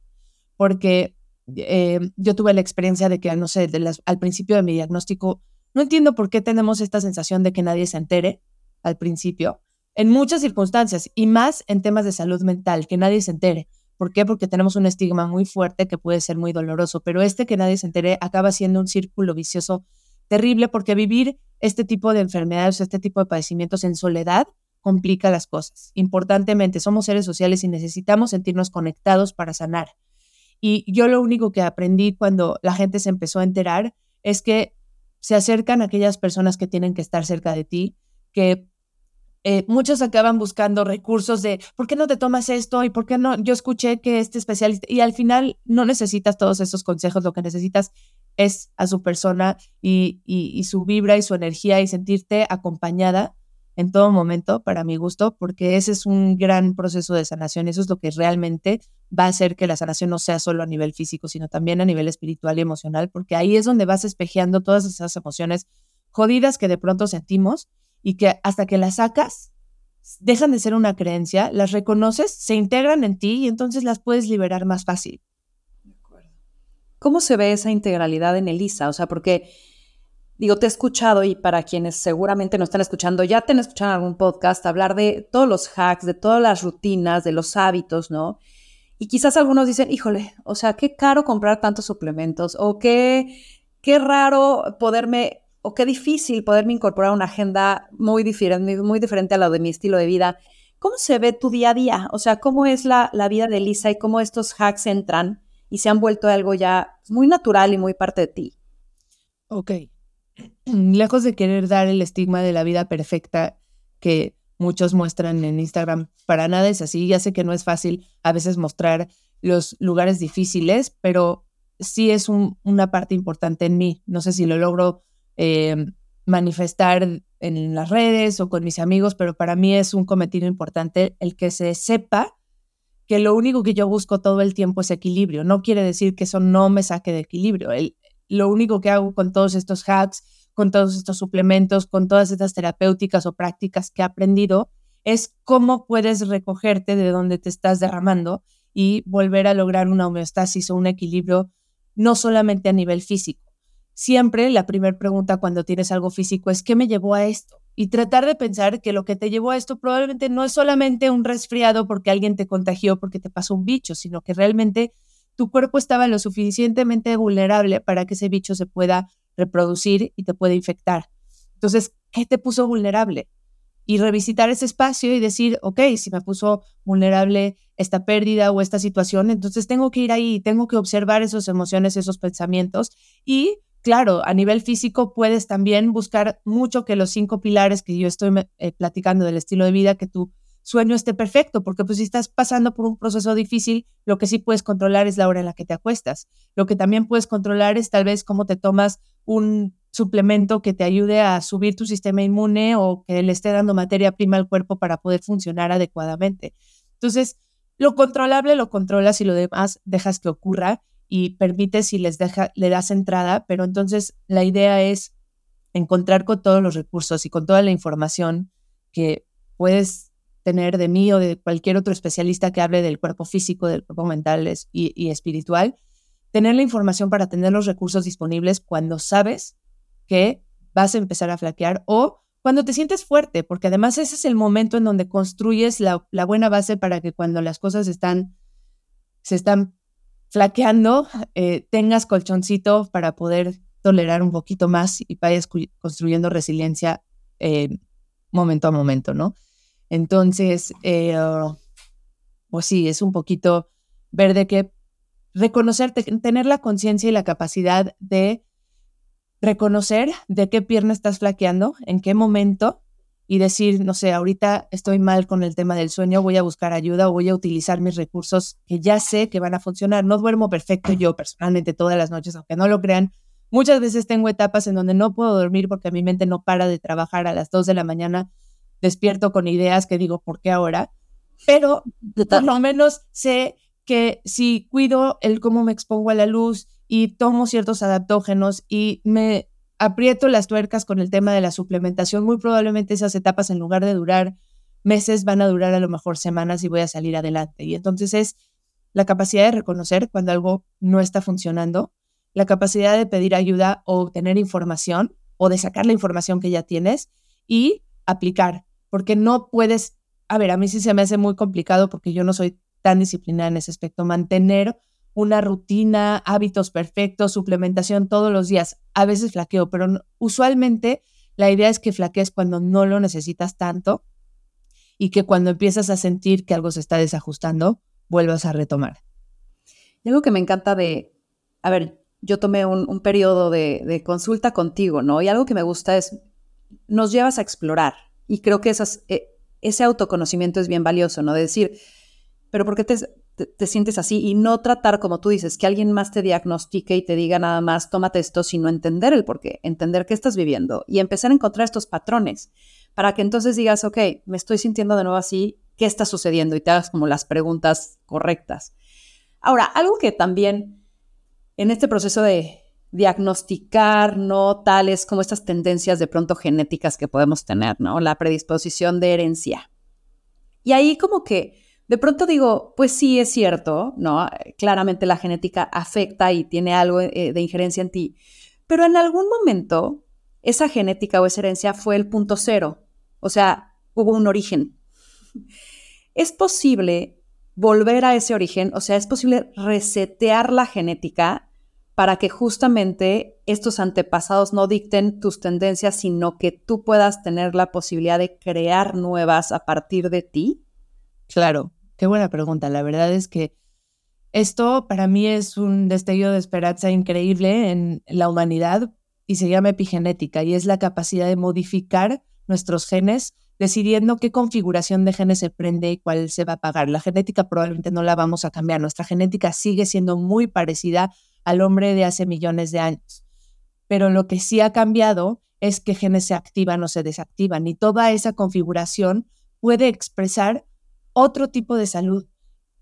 porque eh, yo tuve la experiencia de que, no sé, al principio de mi diagnóstico, no entiendo por qué tenemos esta sensación de que nadie se entere al principio, en muchas circunstancias, y más en temas de salud mental, que nadie se entere. ¿Por qué? Porque tenemos un estigma muy fuerte que puede ser muy doloroso, pero este que nadie se entere acaba siendo un círculo vicioso terrible porque vivir este tipo de enfermedades, este tipo de padecimientos en soledad complica las cosas. Importantemente, somos seres sociales y necesitamos sentirnos conectados para sanar. Y yo lo único que aprendí cuando la gente se empezó a enterar es que se acercan aquellas personas que tienen que estar cerca de ti, que eh, muchos acaban buscando recursos de, ¿por qué no te tomas esto? ¿Y por qué no? Yo escuché que este especialista, y al final no necesitas todos esos consejos, lo que necesitas es a su persona y, y, su vibra y su energía y sentirte acompañada en todo momento, para mi gusto, porque ese es un gran proceso de sanación. Eso es lo que realmente va a hacer que la sanación no sea solo a nivel físico, sino también a nivel espiritual y emocional, porque ahí es donde vas espejeando todas esas emociones jodidas que de pronto sentimos y que hasta que las sacas, dejan de ser una creencia, las reconoces, se integran en ti y entonces las puedes liberar más fácil. ¿Cómo se ve esa integralidad en Elisa? O sea, porque digo, te he escuchado y para quienes seguramente no están escuchando, ya te han escuchado en algún podcast hablar de todos los hacks, de todas las rutinas, de los hábitos, ¿no? Y quizás algunos dicen, híjole, o sea, qué caro comprar tantos suplementos o qué, qué raro poderme o qué difícil poderme incorporar una agenda muy diferente, muy diferente a la de mi estilo de vida. ¿Cómo se ve tu día a día? O sea, ¿cómo es la, la vida de Lisa y cómo estos hacks entran y se han vuelto algo ya muy natural y muy parte de ti? Ok. Lejos de querer dar el estigma de la vida perfecta que muchos muestran en Instagram, para nada es así. Ya sé que no es fácil a veces mostrar los lugares difíciles, pero sí es una parte importante en mí. No sé si lo logro eh, manifestar en las redes o con mis amigos, pero para mí es un cometido importante el que se sepa que lo único que yo busco todo el tiempo es equilibrio. No quiere decir que eso no me saque de equilibrio. El, lo único que hago con todos estos hacks, con todos estos suplementos, con todas estas terapéuticas o prácticas que he aprendido, es cómo puedes recogerte de donde te estás derramando y volver a lograr una homeostasis o un equilibrio, no solamente a nivel físico, siempre la primera pregunta cuando tienes algo físico es, ¿qué me llevó a esto? Y tratar de pensar que lo que te llevó a esto probablemente no es solamente un resfriado porque alguien te contagió, porque te pasó un bicho, sino que realmente tu cuerpo estaba lo suficientemente vulnerable para que ese bicho se pueda reproducir y te pueda infectar. Entonces, ¿qué te puso vulnerable? Y revisitar ese espacio y decir, ok, si me puso vulnerable esta pérdida o esta situación, entonces tengo que ir ahí, tengo que observar esas emociones, esos pensamientos y claro, a nivel físico puedes también buscar mucho que los cinco pilares que yo estoy eh, platicando del estilo de vida, que tu sueño esté perfecto, porque pues si estás pasando por un proceso difícil, lo que sí puedes controlar es la hora en la que te acuestas. Lo que también puedes controlar es tal vez cómo te tomas un suplemento que te ayude a subir tu sistema inmune o que le esté dando materia prima al cuerpo para poder funcionar adecuadamente. Entonces, lo controlable lo controlas y lo demás dejas que ocurra y permites y les deja, le das entrada, pero entonces la idea es encontrar con todos los recursos y con toda la información que puedes tener de mí o de cualquier otro especialista que hable del cuerpo físico, del cuerpo mental y, espiritual, tener la información para tener los recursos disponibles cuando sabes que vas a empezar a flaquear o cuando te sientes fuerte, porque además ese es el momento en donde construyes la, la buena base para que cuando las cosas están, se están flaqueando, eh, tengas colchoncito para poder tolerar un poquito más y vayas construyendo resiliencia eh, momento a momento, ¿no? Entonces, eh, pues sí, es un poquito ver de qué reconocerte, tener la conciencia y la capacidad de reconocer de qué pierna estás flaqueando, en qué momento y decir, no sé, ahorita estoy mal con el tema del sueño, voy a buscar ayuda o voy a utilizar mis recursos que ya sé que van a funcionar. No duermo perfecto yo personalmente todas las noches, aunque no lo crean. Muchas veces tengo etapas en donde no puedo dormir porque mi mente no para de trabajar a las 2 de la mañana despierto con ideas que digo, ¿por qué ahora? Pero por lo menos sé que si cuido el cómo me expongo a la luz y tomo ciertos adaptógenos y me aprieto las tuercas con el tema de la suplementación, muy probablemente esas etapas en lugar de durar meses van a durar a lo mejor semanas y voy a salir adelante. Y entonces es la capacidad de reconocer cuando algo no está funcionando, la capacidad de pedir ayuda o obtener información o de sacar la información que ya tienes y aplicar, porque no puedes, a ver, a mí sí se me hace muy complicado porque yo no soy tan disciplinada en ese aspecto, mantener una rutina, hábitos perfectos, suplementación todos los días. A veces flaqueo, pero usualmente la idea es que flaquees cuando no lo necesitas tanto y que cuando empiezas a sentir que algo se está desajustando, vuelvas a retomar. Y algo que me encanta de, a ver, yo tomé un, periodo de, consulta contigo, ¿no? Y algo que me gusta es, nos llevas a explorar. Y creo que esas, e, ese autoconocimiento es bien valioso, ¿no? De decir, pero ¿por qué te, te, sientes así? Y no tratar, como tú dices, que alguien más te diagnostique y te diga nada más, tómate esto, sino entender el por qué, entender qué estás viviendo y empezar a encontrar estos patrones para que entonces digas, ok, me estoy sintiendo de nuevo así, ¿qué está sucediendo? Y te hagas como las preguntas correctas. Ahora, algo que también en este proceso de diagnosticar, ¿no? Tales como estas tendencias de pronto genéticas que podemos tener, ¿no? La predisposición de herencia. Y ahí como que de pronto digo, pues sí es cierto, ¿no? Claramente la genética afecta y tiene algo eh, de injerencia en ti, pero en algún momento esa genética o esa herencia fue el punto cero, o sea, hubo un origen. Es posible volver a ese origen, o sea, es posible resetear la genética para que justamente estos antepasados no dicten tus tendencias, sino que tú puedas tener la posibilidad de crear nuevas a partir de ti? Claro, qué buena pregunta. La verdad es que esto para mí es un destello de esperanza increíble en la humanidad y se llama epigenética y es la capacidad de modificar nuestros genes, decidiendo qué configuración de genes se prende y cuál se va a apagar. La genética probablemente no la vamos a cambiar. Nuestra genética sigue siendo muy parecida al hombre de hace millones de años. Pero lo que sí ha cambiado es qué genes se activan o se desactivan y toda esa configuración puede expresar otro tipo de salud,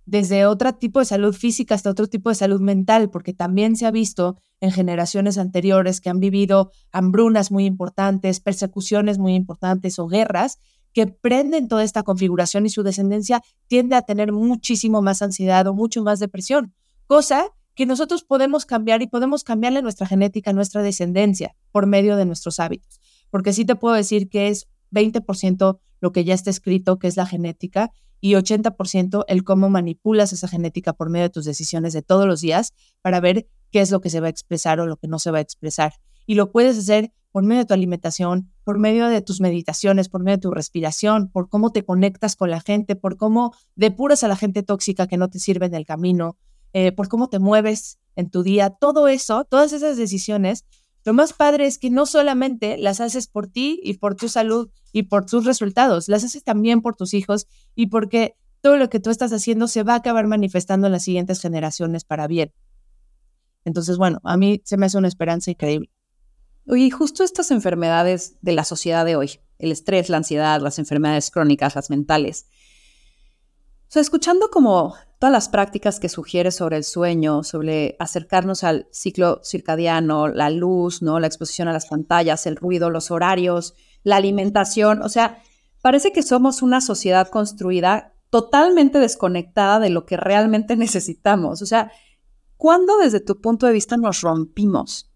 desde otro tipo de salud física hasta otro tipo de salud mental, porque también se ha visto en generaciones anteriores que han vivido hambrunas muy importantes, persecuciones muy importantes o guerras, que prenden toda esta configuración y su descendencia tiende a tener muchísimo más ansiedad o mucho más depresión, cosa que nosotros podemos cambiar y podemos cambiarle nuestra genética, nuestra descendencia por medio de nuestros hábitos. Porque sí te puedo decir que es 20% lo que ya está escrito, que es la genética, y 80% el cómo manipulas esa genética por medio de tus decisiones de todos los días para ver qué es lo que se va a expresar o lo que no se va a expresar. Y lo puedes hacer por medio de tu alimentación, por medio de tus meditaciones, por medio de tu respiración, por cómo te conectas con la gente, por cómo depuras a la gente tóxica que no te sirve en el camino, eh, por cómo te mueves en tu día. Todo eso, todas esas decisiones lo más padre es que no solamente las haces por ti y por tu salud y por tus resultados, las haces también por tus hijos y porque todo lo que tú estás haciendo se va a acabar manifestando en las siguientes generaciones para bien. Entonces, bueno, a mí se me hace una esperanza increíble. Oye, justo estas enfermedades de la sociedad de hoy, el estrés, la ansiedad, las enfermedades crónicas, las mentales. O sea, escuchando como todas las prácticas que sugiere sobre el sueño, sobre acercarnos al ciclo circadiano, la luz, ¿no? la exposición a las pantallas, el ruido, los horarios, la alimentación. O sea, parece que somos una sociedad construida totalmente desconectada de lo que realmente necesitamos. O sea, ¿cuándo desde tu punto de vista nos rompimos?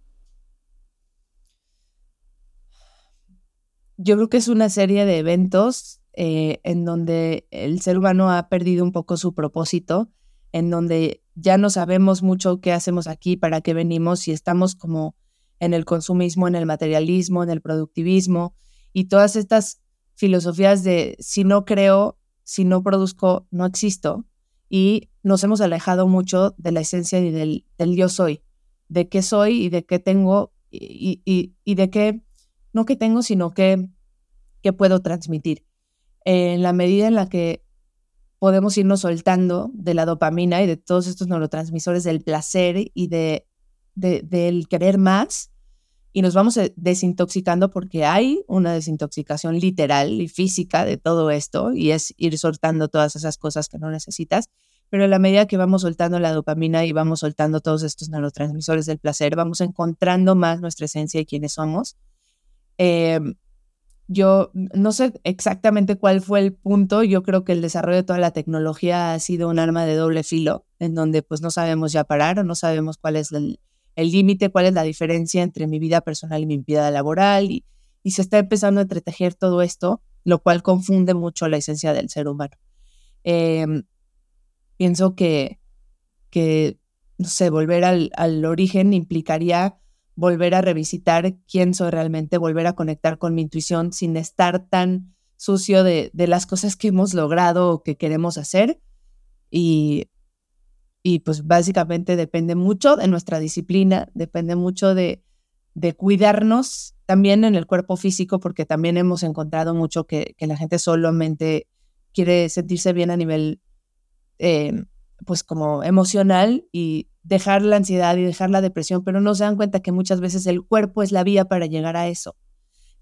Yo creo que es una serie de eventos eh, en donde el ser humano ha perdido un poco su propósito, en donde ya no sabemos mucho qué hacemos aquí, para qué venimos, si estamos como en el consumismo, en el materialismo, en el productivismo y todas estas filosofías de si no creo, si no produzco, no existo. Y nos hemos alejado mucho de la esencia y del, del yo soy, de qué soy y de qué tengo y, y, y de qué, no qué tengo, sino qué, qué puedo transmitir en la medida en la que podemos irnos soltando de la dopamina y de todos estos neurotransmisores del placer y de, del querer más, y nos vamos eh, desintoxicando porque hay una desintoxicación literal y física de todo esto y es ir soltando todas esas cosas que no necesitas. Pero a la medida que vamos soltando la dopamina y vamos soltando todos estos neurotransmisores del placer, vamos encontrando más nuestra esencia y quiénes somos. Em, yo no sé exactamente cuál fue el punto. Yo creo que el desarrollo de toda la tecnología ha sido un arma de doble filo, en donde pues no sabemos ya parar o no sabemos cuál es el, límite, cuál es la diferencia entre mi vida personal y mi vida laboral, y, se está empezando a entretejer todo esto, lo cual confunde mucho la esencia del ser humano. Em, pienso que, que, no sé, volver al, al origen implicaría volver a revisitar quién soy realmente, volver a conectar con mi intuición sin estar tan sucio de, de, las cosas que hemos logrado o que queremos hacer. Y, y pues básicamente depende mucho de nuestra disciplina, depende mucho de, de cuidarnos también en el cuerpo físico, porque también hemos encontrado mucho que, que la gente solamente quiere sentirse bien a nivel, eh, pues como emocional y dejar la ansiedad y dejar la depresión, pero no se dan cuenta que muchas veces el cuerpo es la vía para llegar a eso.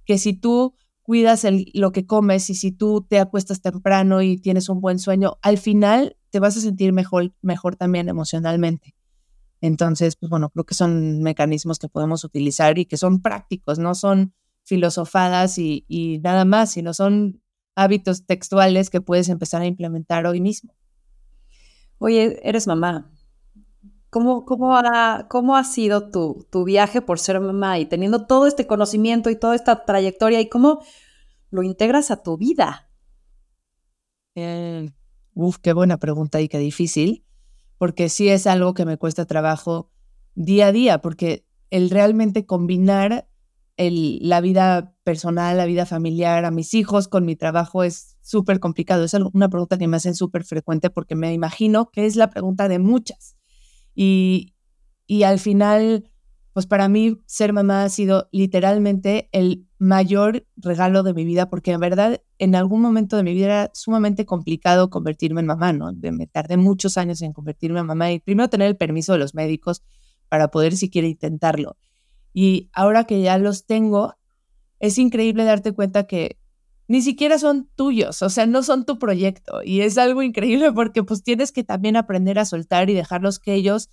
Que si tú cuidas el, lo que comes y si tú te acuestas temprano y tienes un buen sueño, al final te vas a sentir mejor, mejor también emocionalmente. Entonces, pues bueno, creo que son mecanismos que podemos utilizar y que son prácticos, no son filosofadas y, y nada más, sino son hábitos textuales que puedes empezar a implementar hoy mismo. Oye, eres mamá. ¿Cómo, cómo, ha, cómo ha sido tu, tu viaje por ser mamá y teniendo todo este conocimiento y toda esta trayectoria y cómo lo integras a tu vida? Uf, qué buena pregunta y qué difícil, porque sí es algo que me cuesta trabajo día a día, porque el realmente combinar el, la vida personal, la vida familiar, a mis hijos con mi trabajo es súper complicado. Es una pregunta que me hacen súper frecuente porque me imagino que es la pregunta de muchas. Y, y al final, pues para mí ser mamá ha sido literalmente el mayor regalo de mi vida, porque en verdad en algún momento de mi vida era sumamente complicado convertirme en mamá, ¿no? Me tardé muchos años en convertirme en mamá y primero tener el permiso de los médicos para poder siquiera intentarlo. Y ahora que ya los tengo, es increíble darte cuenta que ni siquiera son tuyos, o sea, no son tu proyecto. Y es algo increíble porque pues tienes que también aprender a soltar y dejarlos que ellos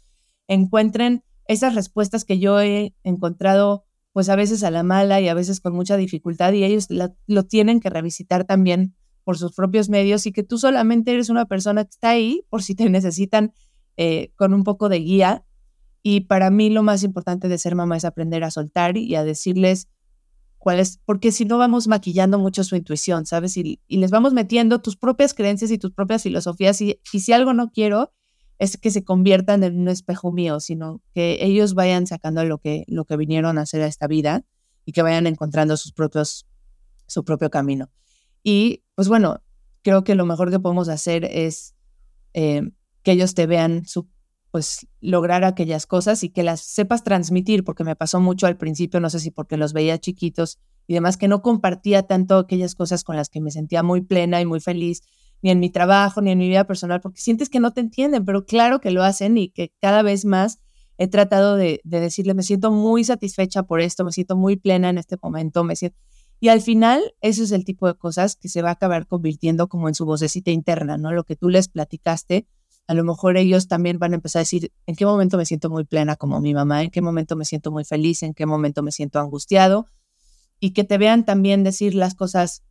encuentren esas respuestas que yo he encontrado pues a veces a la mala y a veces con mucha dificultad y ellos lo tienen que revisitar también por sus propios medios y que tú solamente eres una persona que está ahí por si te necesitan eh, con un poco de guía. Y para mí lo más importante de ser mamá es aprender a soltar y a decirles, porque si no vamos maquillando mucho su intuición, ¿sabes? Y, les vamos metiendo tus propias creencias y tus propias filosofías y, si algo no quiero es que se conviertan en un espejo mío, sino que ellos vayan sacando lo que, lo que vinieron a hacer a esta vida y que vayan encontrando sus propios, su propio camino. Y pues bueno, creo que lo mejor que podemos hacer es eh, que ellos te vean su pues lograr aquellas cosas y que las sepas transmitir, porque me pasó mucho al principio, no sé si porque los veía chiquitos y demás, que no compartía tanto aquellas cosas con las que me sentía muy plena y muy feliz, ni en mi trabajo, ni en mi vida personal, porque sientes que no te entienden, pero claro que lo hacen y que cada vez más he tratado de, decirle, me siento muy satisfecha por esto, me siento muy plena en este momento, me siento... Y al final, eso es el tipo de cosas que se va a acabar convirtiendo como en su vocecita interna, ¿no? Lo que tú les platicaste, a lo mejor ellos también van a empezar a decir, ¿en qué momento me siento muy plena como mi mamá? ¿En qué momento me siento muy feliz? ¿En qué momento me siento angustiado? Y que te vean también decir las cosas,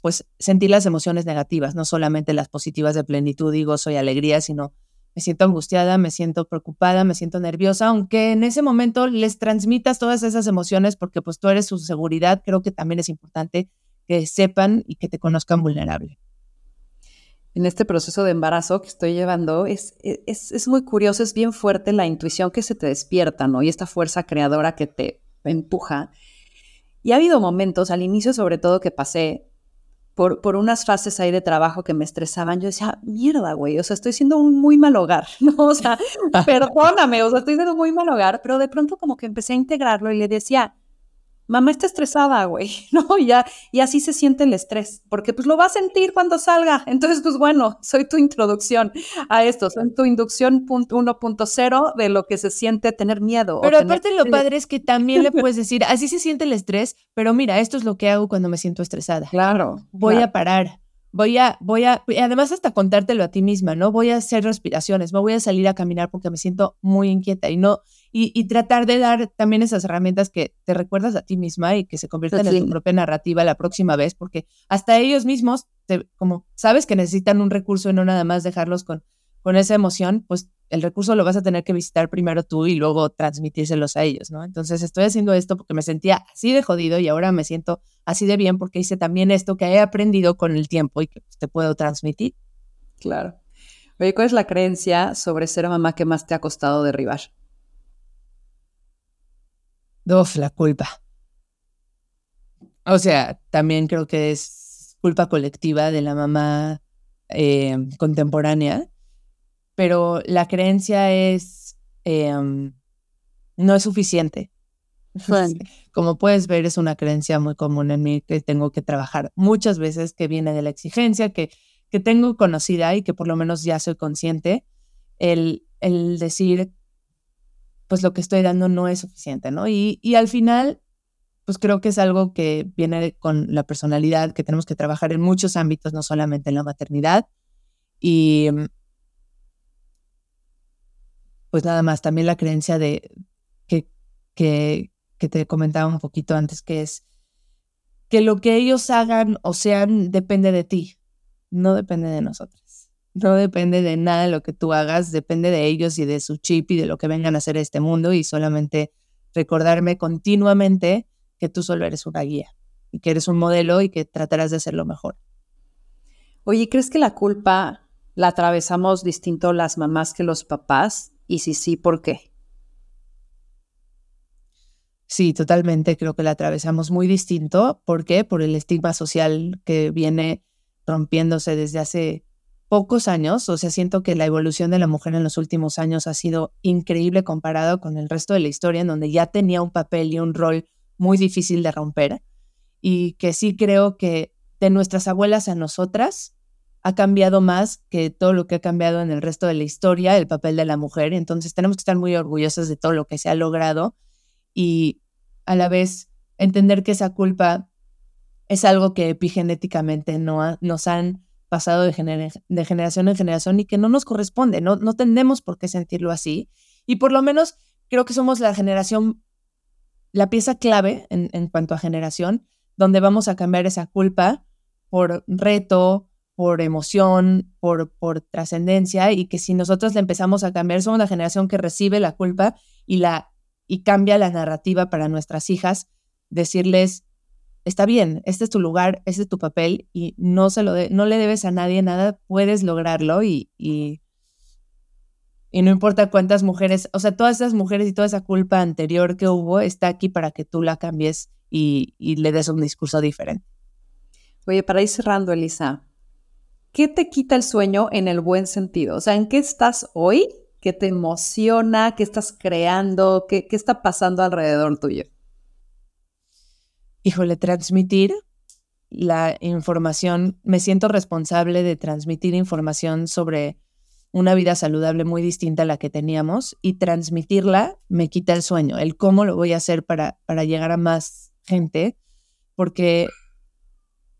pues sentir las emociones negativas, no solamente las positivas de plenitud y gozo y alegría, sino me siento angustiada, me siento preocupada, me siento nerviosa, aunque en ese momento les transmitas todas esas emociones porque pues tú eres su seguridad, creo que también es importante que sepan y que te conozcan vulnerable en este proceso de embarazo que estoy llevando, es, es, es, muy curioso, es bien fuerte la intuición que se te despierta, ¿no? Y esta fuerza creadora que te empuja. Y ha habido momentos, al inicio sobre todo, que pasé por, por unas fases ahí de trabajo que me estresaban. Yo decía, mierda, güey, o sea, estoy siendo un muy mal hogar, ¿no? O sea, perdóname, o sea, estoy siendo muy mal hogar, pero de pronto como que empecé a integrarlo y le decía, mamá está estresada, güey, ¿no? Ya, y así se siente el estrés, porque pues lo va a sentir cuando salga. Entonces, pues bueno, soy tu introducción a esto, soy tu inducción 1.0 de lo que se siente tener miedo. Pero aparte lo padre es que también le puedes decir, así se siente el estrés, pero mira, esto es lo que hago cuando me siento estresada. Claro. Voy a parar, voy a, voy a, además hasta contártelo a ti misma, ¿no? Voy a hacer respiraciones, me voy a salir a caminar porque me siento muy inquieta y no, y, tratar de dar también esas herramientas que te recuerdas a ti misma y que se conviertan en tu propia narrativa la próxima vez, porque hasta ellos mismos, como sabes que necesitan un recurso y no nada más dejarlos con, con esa emoción, pues el recurso lo vas a tener que visitar primero tú y luego transmitírselos a ellos, ¿no? Entonces estoy haciendo esto porque me sentía así de jodido y ahora me siento así de bien porque hice también esto que he aprendido con el tiempo y que te puedo transmitir. Claro. Oye, ¿cuál es la creencia sobre ser mamá que más te ha costado derribar? Uf, la culpa. O sea, también creo que es culpa colectiva de la mamá eh, contemporánea, pero la creencia es, em, no es suficiente. Como puedes ver, es una creencia muy común en mí que tengo que trabajar muchas veces, que viene de la exigencia, que, que tengo conocida y que por lo menos ya soy consciente, el, el decir, pues lo que estoy dando no es suficiente, ¿no? Y, y al final, pues creo que es algo que viene con la personalidad, que tenemos que trabajar en muchos ámbitos, no solamente en la maternidad. Y pues nada más, también la creencia de que, que, que te comentaba un poquito antes, que es que lo que ellos hagan o sean depende de ti, no depende de nosotros. No depende de nada de lo que tú hagas, depende de ellos y de su chip y de lo que vengan a hacer a este mundo y solamente recordarme continuamente que tú solo eres una guía y que eres un modelo y que tratarás de hacerlo mejor. Oye, ¿crees que la culpa la atravesamos distinto las mamás que los papás? Y si sí, ¿por qué? Sí, totalmente. Creo que la atravesamos muy distinto. ¿Por qué? Por el estigma social que viene rompiéndose desde hace pocos años, o sea, siento que la evolución de la mujer en los últimos años ha sido increíble comparado con el resto de la historia, en donde ya tenía un papel y un rol muy difícil de romper, y que sí creo que de nuestras abuelas a nosotras ha cambiado más que todo lo que ha cambiado en el resto de la historia, el papel de la mujer, entonces tenemos que estar muy orgullosas de todo lo que se ha logrado y a la vez entender que esa culpa es algo que epigenéticamente no nos han pasado de, generación en generación y que no nos corresponde, no, no tendemos por qué sentirlo así. Y por lo menos creo que somos la generación, la pieza clave en, en cuanto a generación, donde vamos a cambiar esa culpa por reto, por emoción, por, por trascendencia, y que si nosotros le empezamos a cambiar, somos la generación que recibe la culpa y, la, y cambia la narrativa para nuestras hijas, decirles, está bien, este es tu lugar, este es tu papel y no, se lo no le debes a nadie nada, puedes lograrlo y, y, no importa cuántas mujeres, o sea, todas esas mujeres y toda esa culpa anterior que hubo está aquí para que tú la cambies y, y le des un discurso diferente. Oye, para ir cerrando, Elisa, ¿qué te quita el sueño en el buen sentido? O sea, ¿en qué estás hoy? ¿Qué te emociona? ¿Qué estás creando? ¿Qué, qué está pasando alrededor tuyo? Híjole, transmitir la información, me siento responsable de transmitir información sobre una vida saludable muy distinta a la que teníamos y transmitirla me quita el sueño, el cómo lo voy a hacer para, para llegar a más gente, porque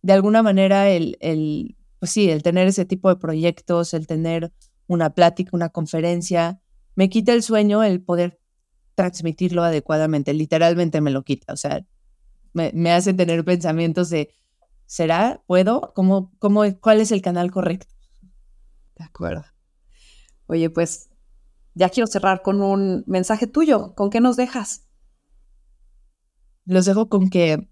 de alguna manera el, el, pues sí, el tener ese tipo de proyectos, el tener una plática, una conferencia, me quita el sueño el poder transmitirlo adecuadamente, literalmente me lo quita, o sea, me, hace tener pensamientos de, ¿será? ¿Puedo? ¿Cómo, cómo, ¿Cuál es el canal correcto? De acuerdo. Oye, pues ya quiero cerrar con un mensaje tuyo. ¿Con qué nos dejas? Los dejo con que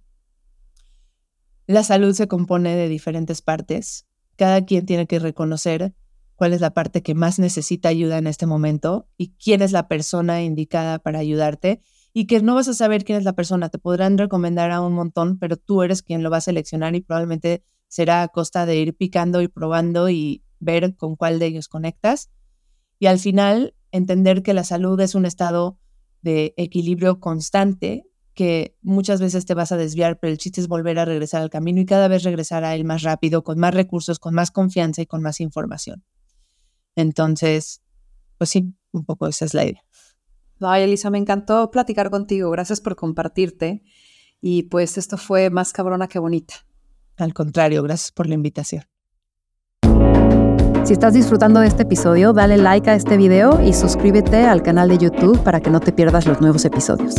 la salud se compone de diferentes partes. Cada quien tiene que reconocer cuál es la parte que más necesita ayuda en este momento y quién es la persona indicada para ayudarte y que no vas a saber quién es la persona. Te podrán recomendar a un montón, pero tú eres quien lo va a seleccionar y probablemente será a costa de ir picando y probando y ver con cuál de ellos conectas. Y al final, entender que la salud es un estado de equilibrio constante que muchas veces te vas a desviar, pero el chiste es volver a regresar al camino y cada vez regresar a él más rápido, con más recursos, con más confianza y con más información. Entonces, pues sí, un poco esa es la idea. Ay, Elisa, me encantó platicar contigo. Gracias por compartirte. Y pues esto fue más cabrona que bonita. Al contrario, gracias por la invitación. Si estás disfrutando de este episodio, dale like a este video y suscríbete al canal de YouTube para que no te pierdas los nuevos episodios.